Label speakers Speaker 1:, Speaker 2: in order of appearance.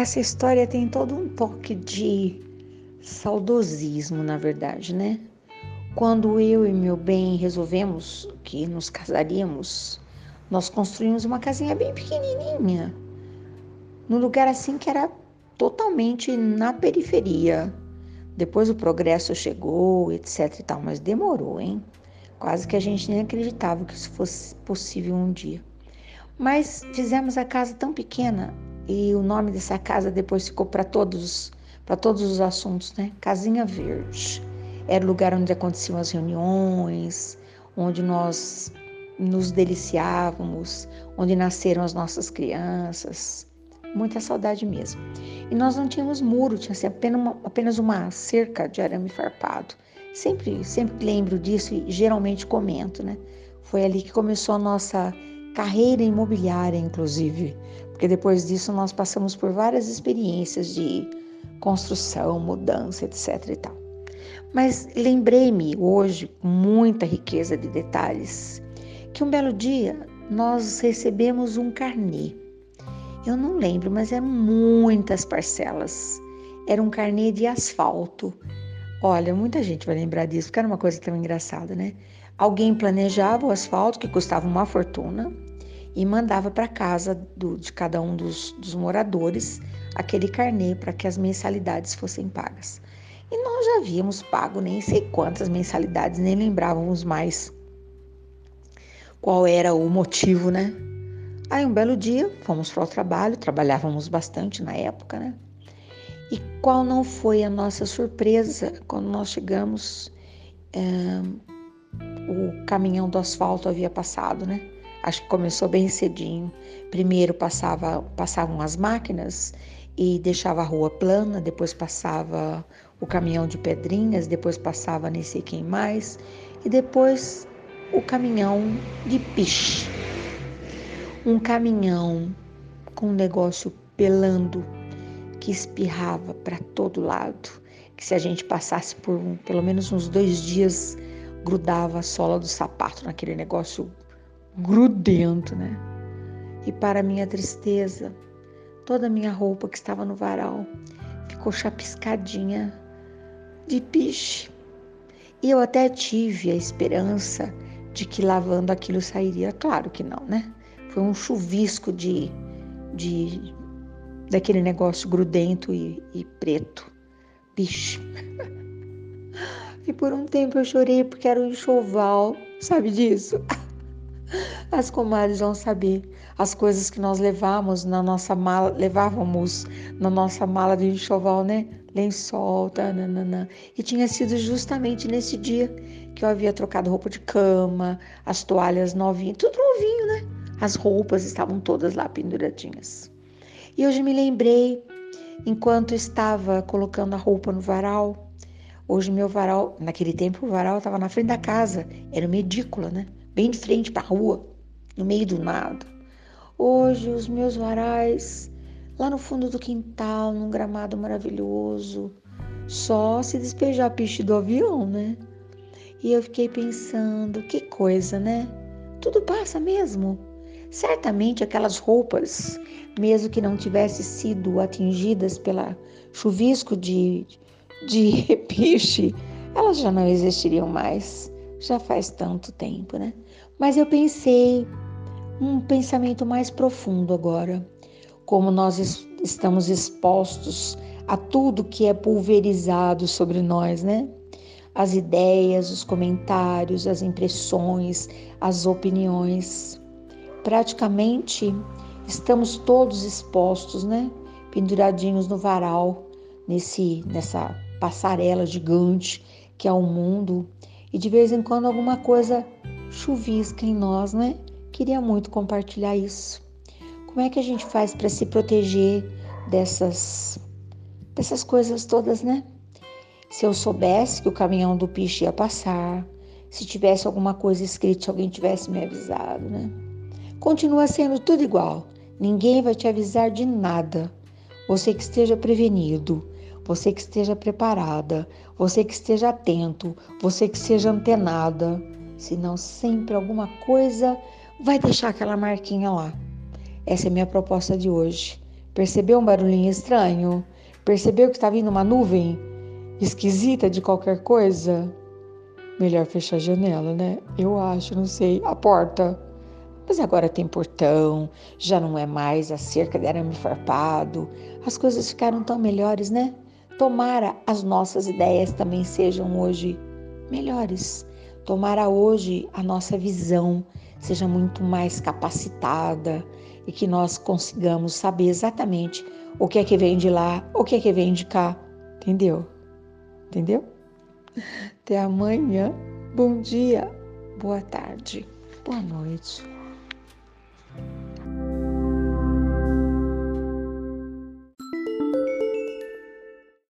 Speaker 1: Essa história tem todo um toque de saudosismo, na verdade, né? Quando eu e meu bem resolvemos que nos casaríamos, nós construímos uma casinha bem pequenininha, num lugar assim que era totalmente na periferia. Depois o progresso chegou, etc e tal, mas demorou, hein? Quase que a gente nem acreditava que isso fosse possível um dia. Mas fizemos a casa tão pequena e o nome dessa casa depois ficou para todos, para todos os assuntos, né? Casinha Verde. Era o lugar onde aconteciam as reuniões, onde nós nos deliciávamos, onde nasceram as nossas crianças. Muita saudade mesmo. E nós não tínhamos muro, tinha assim, apenas, uma, apenas uma cerca de arame farpado. Sempre, sempre lembro disso e geralmente comento, né? Foi ali que começou a nossa carreira imobiliária, inclusive, porque depois disso nós passamos por várias experiências de construção, mudança, etc e tal. Mas lembrei-me hoje, com muita riqueza de detalhes, que um belo dia nós recebemos um carnê. Eu não lembro, mas eram muitas parcelas. Era um carnê de asfalto. Olha, muita gente vai lembrar disso, porque era uma coisa tão engraçada, né? Alguém planejava o asfalto, que custava uma fortuna, e mandava para casa do, de cada um dos, dos moradores aquele carnê para que as mensalidades fossem pagas. E nós já havíamos pago nem sei quantas mensalidades, nem lembrávamos mais qual era o motivo, né? Aí um belo dia fomos para o trabalho, trabalhávamos bastante na época, né? E qual não foi a nossa surpresa quando nós chegamos? É, o caminhão do asfalto havia passado, né? Acho que começou bem cedinho. Primeiro passava, passavam as máquinas e deixava a rua plana, depois passava o caminhão de pedrinhas, depois passava nem sei quem mais, e depois o caminhão de piche. Um caminhão com um negócio pelando que espirrava para todo lado, que se a gente passasse por um, pelo menos uns dois dias, grudava a sola do sapato naquele negócio grudento, né? E para minha tristeza, toda a minha roupa que estava no varal ficou chapiscadinha de piche. E eu até tive a esperança de que lavando aquilo sairia. Claro que não, né? Foi um chuvisco de, de daquele negócio grudento e, e preto. Piche. E por um tempo eu chorei porque era um enxoval, sabe disso? As comadres vão saber as coisas que nós levamos na nossa mala, levávamos na nossa mala de enxoval, né? Lençol, tananana. E tinha sido justamente nesse dia que eu havia trocado roupa de cama, as toalhas novinhas, tudo novinho, né? As roupas estavam todas lá penduradinhas. E hoje me lembrei, enquanto estava colocando a roupa no varal, hoje meu varal, naquele tempo o varal estava na frente da casa, era uma edícula, né? Bem de frente para a rua, no meio do nada. Hoje os meus varais lá no fundo do quintal, num gramado maravilhoso, só se despejar piche do avião, né? E eu fiquei pensando, que coisa, né? Tudo passa mesmo. Certamente aquelas roupas, mesmo que não tivessem sido atingidas pela chuvisco de, de piche, elas já não existiriam mais. Já faz tanto tempo, né? Mas eu pensei um pensamento mais profundo agora como nós estamos expostos a tudo que é pulverizado sobre nós, né? As ideias, os comentários, as impressões, as opiniões. Praticamente estamos todos expostos, né? Penduradinhos no varal, nesse nessa passarela gigante que é o mundo, e de vez em quando alguma coisa chuvisca em nós, né? Queria muito compartilhar isso. Como é que a gente faz para se proteger dessas dessas coisas todas, né? Se eu soubesse que o caminhão do piche ia passar, se tivesse alguma coisa escrita, se alguém tivesse me avisado, né? Continua sendo tudo igual. Ninguém vai te avisar de nada. Você que esteja prevenido, você que esteja preparada, você que esteja atento, você que seja antenada. Senão sempre alguma coisa vai deixar aquela marquinha lá. Essa é minha proposta de hoje. Percebeu um barulhinho estranho? Percebeu que está vindo uma nuvem esquisita de qualquer coisa? Melhor fechar a janela, né? Eu acho, não sei. A porta. Mas agora tem portão, já não é mais a cerca de arame farpado. As coisas ficaram tão melhores, né? Tomara as nossas ideias também sejam hoje melhores. Tomara hoje a nossa visão seja muito mais capacitada e que nós consigamos saber exatamente o que é que vem de lá, o que é que vem de cá. Entendeu? Entendeu? Até amanhã. Bom dia, boa tarde, boa noite.